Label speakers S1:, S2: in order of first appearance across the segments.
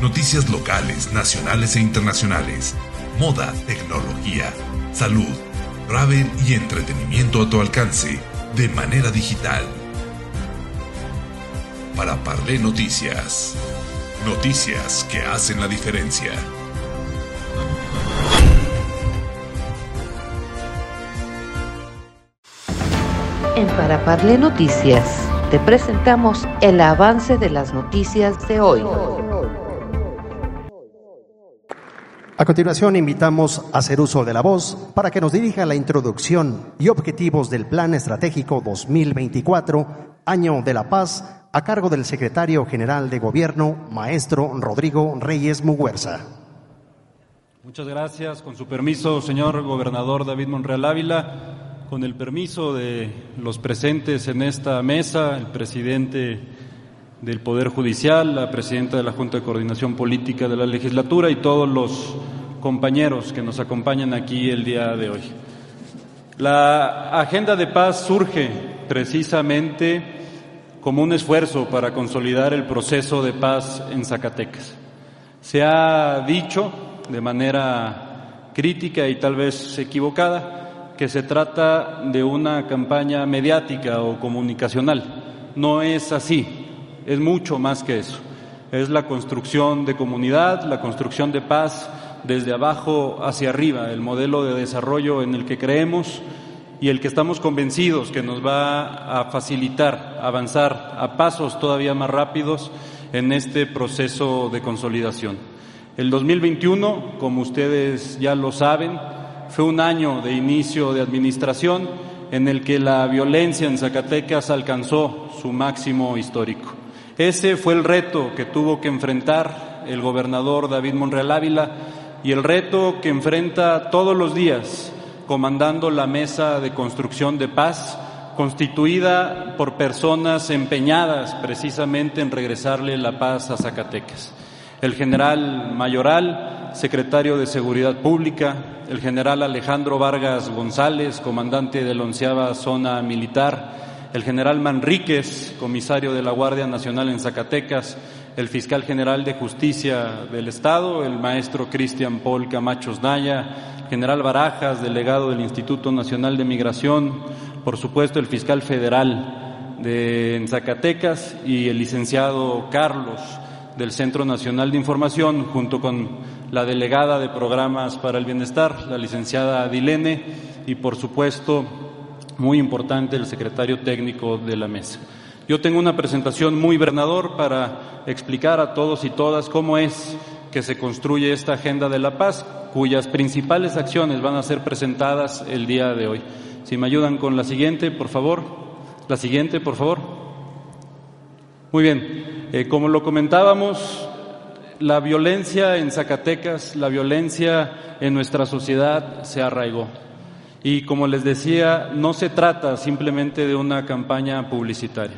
S1: Noticias locales, nacionales e internacionales. Moda, tecnología, salud, travel y entretenimiento a tu alcance de manera digital. Para Parle Noticias. Noticias que hacen la diferencia.
S2: En Para Parle Noticias te presentamos el avance de las noticias de hoy.
S3: A continuación invitamos a hacer uso de la voz para que nos dirija la introducción y objetivos del Plan Estratégico 2024, Año de la Paz, a cargo del Secretario General de Gobierno, Maestro Rodrigo Reyes Muguerza.
S4: Muchas gracias. Con su permiso, señor Gobernador David Monreal Ávila, con el permiso de los presentes en esta mesa, el presidente del Poder Judicial, la presidenta de la Junta de Coordinación Política de la Legislatura y todos los compañeros que nos acompañan aquí el día de hoy. La agenda de paz surge precisamente como un esfuerzo para consolidar el proceso de paz en Zacatecas. Se ha dicho de manera crítica y tal vez equivocada que se trata de una campaña mediática o comunicacional. No es así, es mucho más que eso. Es la construcción de comunidad, la construcción de paz desde abajo hacia arriba, el modelo de desarrollo en el que creemos y el que estamos convencidos que nos va a facilitar avanzar a pasos todavía más rápidos en este proceso de consolidación. El 2021, como ustedes ya lo saben, fue un año de inicio de administración en el que la violencia en Zacatecas alcanzó su máximo histórico. Ese fue el reto que tuvo que enfrentar el gobernador David Monreal Ávila y el reto que enfrenta todos los días comandando la mesa de construcción de paz constituida por personas empeñadas precisamente en regresarle la paz a Zacatecas. El general Mayoral, secretario de Seguridad Pública, el general Alejandro Vargas González, comandante de la onceava zona militar, el general Manríquez, comisario de la Guardia Nacional en Zacatecas, el fiscal general de Justicia del Estado, el maestro Cristian Paul Camacho Naya, general Barajas, delegado del Instituto Nacional de Migración, por supuesto el fiscal federal de Zacatecas y el licenciado Carlos del Centro Nacional de Información, junto con la delegada de programas para el bienestar, la licenciada Dilene, y por supuesto, muy importante, el secretario técnico de la mesa. Yo tengo una presentación muy bernador para explicar a todos y todas cómo es que se construye esta agenda de la paz, cuyas principales acciones van a ser presentadas el día de hoy. Si me ayudan con la siguiente, por favor. La siguiente, por favor. Muy bien. Eh, como lo comentábamos, la violencia en Zacatecas, la violencia en nuestra sociedad se arraigó. Y como les decía, no se trata simplemente de una campaña publicitaria.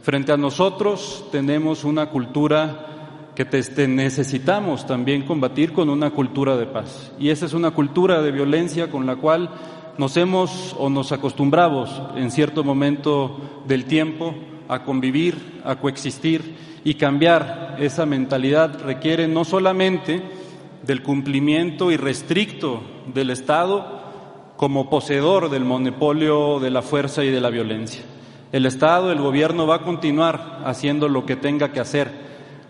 S4: Frente a nosotros tenemos una cultura que necesitamos también combatir con una cultura de paz. Y esa es una cultura de violencia con la cual nos hemos o nos acostumbramos en cierto momento del tiempo a convivir, a coexistir y cambiar esa mentalidad requiere no solamente del cumplimiento irrestricto del Estado como poseedor del monopolio de la fuerza y de la violencia. El Estado, el gobierno va a continuar haciendo lo que tenga que hacer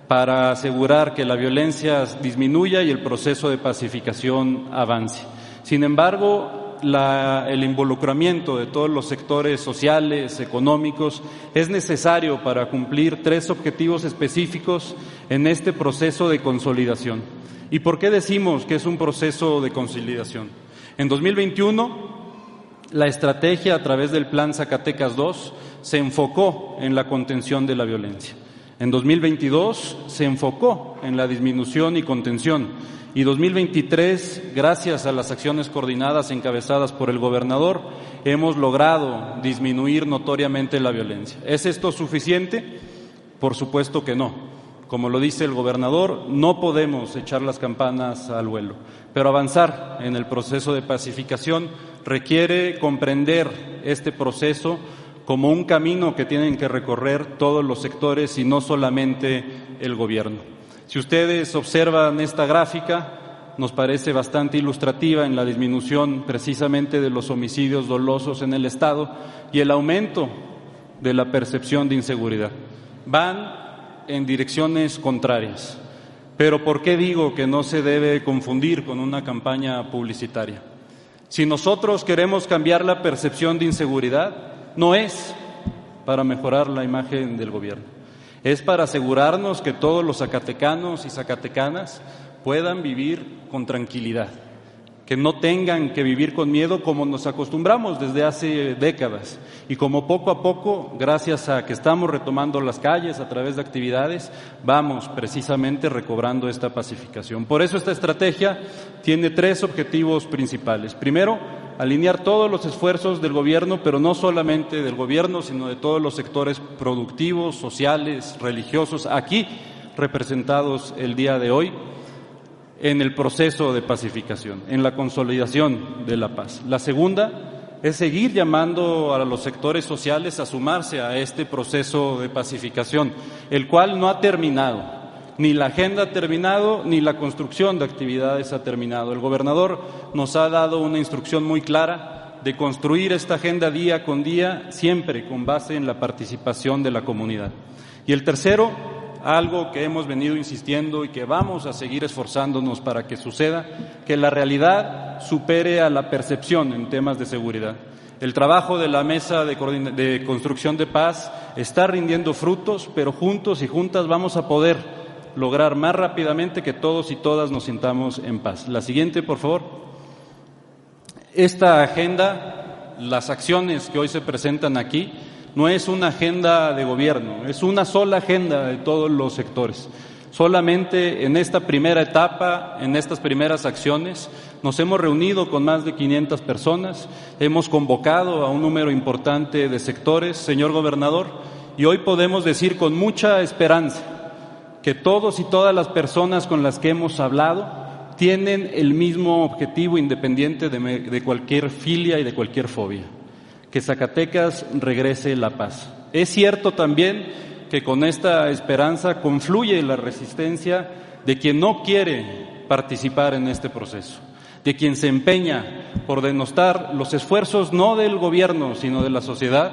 S4: para asegurar que la violencia disminuya y el proceso de pacificación avance. Sin embargo, el involucramiento de todos los sectores sociales, económicos, es necesario para cumplir tres objetivos específicos en este proceso de consolidación. ¿Y por qué decimos que es un proceso de consolidación? En 2021, la estrategia a través del Plan Zacatecas II se enfocó en la contención de la violencia. En 2022 se enfocó en la disminución y contención y 2023, gracias a las acciones coordinadas encabezadas por el gobernador, hemos logrado disminuir notoriamente la violencia. ¿Es esto suficiente? Por supuesto que no. Como lo dice el gobernador, no podemos echar las campanas al vuelo, pero avanzar en el proceso de pacificación requiere comprender este proceso como un camino que tienen que recorrer todos los sectores y no solamente el gobierno. Si ustedes observan esta gráfica, nos parece bastante ilustrativa en la disminución precisamente de los homicidios dolosos en el Estado y el aumento de la percepción de inseguridad. Van en direcciones contrarias. Pero ¿por qué digo que no se debe confundir con una campaña publicitaria? Si nosotros queremos cambiar la percepción de inseguridad, no es para mejorar la imagen del gobierno, es para asegurarnos que todos los zacatecanos y zacatecanas puedan vivir con tranquilidad que no tengan que vivir con miedo como nos acostumbramos desde hace décadas y como poco a poco, gracias a que estamos retomando las calles a través de actividades, vamos precisamente recobrando esta pacificación. Por eso esta estrategia tiene tres objetivos principales. Primero, alinear todos los esfuerzos del gobierno, pero no solamente del gobierno, sino de todos los sectores productivos, sociales, religiosos, aquí representados el día de hoy en el proceso de pacificación, en la consolidación de la paz. La segunda es seguir llamando a los sectores sociales a sumarse a este proceso de pacificación, el cual no ha terminado. Ni la agenda ha terminado, ni la construcción de actividades ha terminado. El gobernador nos ha dado una instrucción muy clara de construir esta agenda día con día, siempre con base en la participación de la comunidad. Y el tercero algo que hemos venido insistiendo y que vamos a seguir esforzándonos para que suceda, que la realidad supere a la percepción en temas de seguridad. El trabajo de la mesa de, construcción de paz está rindiendo frutos, pero juntos y juntas vamos a poder lograr más rápidamente que todos y todas nos sintamos en paz. La siguiente, por favor. Esta agenda, las acciones que hoy se presentan aquí, no es una agenda de gobierno, es una sola agenda de todos los sectores. Solamente en esta primera etapa, en estas primeras acciones, nos hemos reunido con más de 500 personas, hemos convocado a un número importante de sectores, señor gobernador, y hoy podemos decir con mucha esperanza que todos y todas las personas con las que hemos hablado tienen el mismo objetivo independiente de, de cualquier filia y de cualquier fobia que Zacatecas regrese la paz. Es cierto también que con esta esperanza confluye la resistencia de quien no quiere participar en este proceso, de quien se empeña por denostar los esfuerzos no del gobierno, sino de la sociedad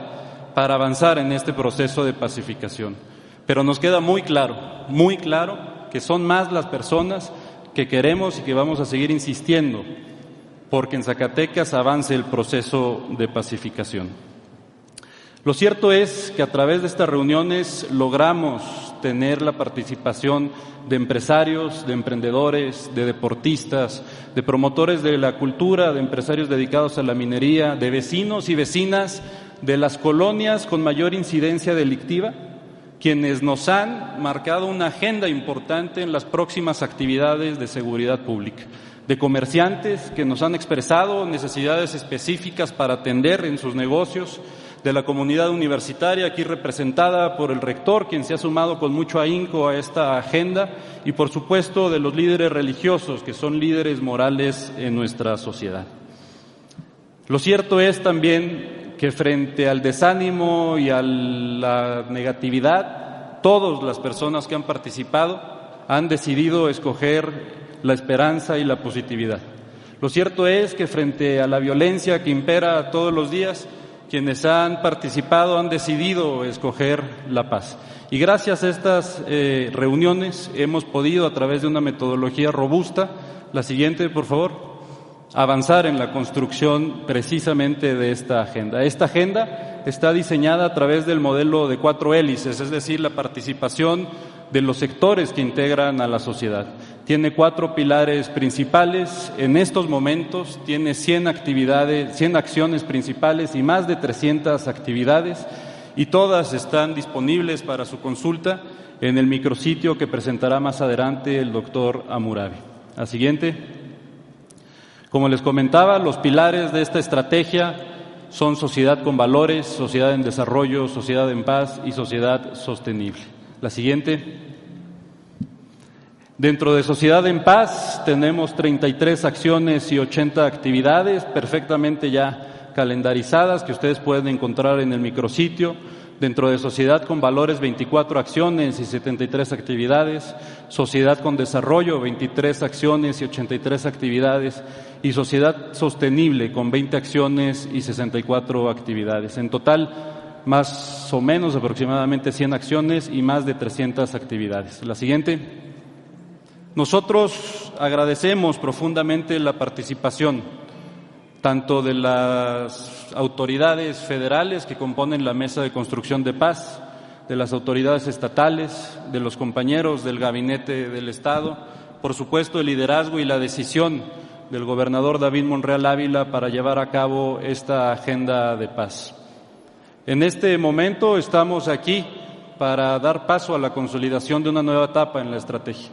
S4: para avanzar en este proceso de pacificación. Pero nos queda muy claro, muy claro, que son más las personas que queremos y que vamos a seguir insistiendo porque en Zacatecas avance el proceso de pacificación. Lo cierto es que a través de estas reuniones logramos tener la participación de empresarios, de emprendedores, de deportistas, de promotores de la cultura, de empresarios dedicados a la minería, de vecinos y vecinas de las colonias con mayor incidencia delictiva, quienes nos han marcado una agenda importante en las próximas actividades de seguridad pública de comerciantes que nos han expresado necesidades específicas para atender en sus negocios, de la comunidad universitaria aquí representada por el rector, quien se ha sumado con mucho ahínco a esta agenda, y por supuesto de los líderes religiosos, que son líderes morales en nuestra sociedad. Lo cierto es también que frente al desánimo y a la negatividad, todas las personas que han participado han decidido escoger la esperanza y la positividad. Lo cierto es que frente a la violencia que impera todos los días, quienes han participado han decidido escoger la paz. Y gracias a estas eh, reuniones hemos podido, a través de una metodología robusta, la siguiente, por favor, avanzar en la construcción precisamente de esta agenda. Esta agenda está diseñada a través del modelo de cuatro hélices, es decir, la participación de los sectores que integran a la sociedad tiene cuatro pilares principales. En estos momentos tiene 100 actividades, 100 acciones principales y más de 300 actividades y todas están disponibles para su consulta en el micrositio que presentará más adelante el doctor Amurabi. A siguiente. Como les comentaba, los pilares de esta estrategia son sociedad con valores, sociedad en desarrollo, sociedad en paz y sociedad sostenible. La siguiente. Dentro de Sociedad en Paz tenemos 33 acciones y 80 actividades perfectamente ya calendarizadas que ustedes pueden encontrar en el micrositio. Dentro de sociedad con valores, 24 acciones y 73 actividades. Sociedad con desarrollo, 23 acciones y 83 actividades. Y sociedad sostenible, con 20 acciones y 64 actividades. En total, más o menos aproximadamente 100 acciones y más de 300 actividades. La siguiente. Nosotros agradecemos profundamente la participación tanto de las autoridades federales que componen la Mesa de Construcción de Paz, de las autoridades estatales, de los compañeros del Gabinete del Estado, por supuesto el liderazgo y la decisión del gobernador David Monreal Ávila para llevar a cabo esta agenda de paz. En este momento estamos aquí para dar paso a la consolidación de una nueva etapa en la estrategia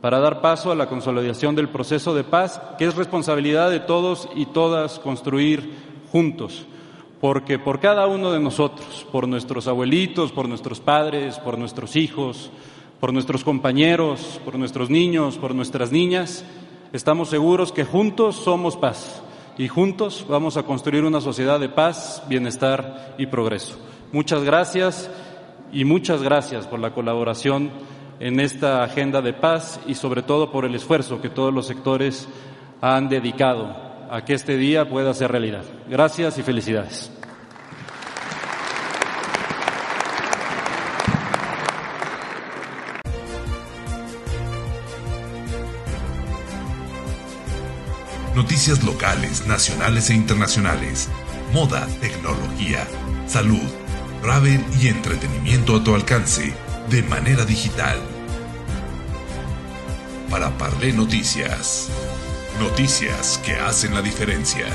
S4: para dar paso a la consolidación del proceso de paz, que es responsabilidad de todos y todas construir juntos, porque por cada uno de nosotros, por nuestros abuelitos, por nuestros padres, por nuestros hijos, por nuestros compañeros, por nuestros niños, por nuestras niñas, estamos seguros que juntos somos paz y juntos vamos a construir una sociedad de paz, bienestar y progreso. Muchas gracias y muchas gracias por la colaboración en esta agenda de paz y sobre todo por el esfuerzo que todos los sectores han dedicado a que este día pueda ser realidad. Gracias y felicidades.
S1: Noticias locales, nacionales e internacionales, moda, tecnología, salud, travel y entretenimiento a tu alcance de manera digital. Para Parle Noticias. Noticias que hacen la diferencia.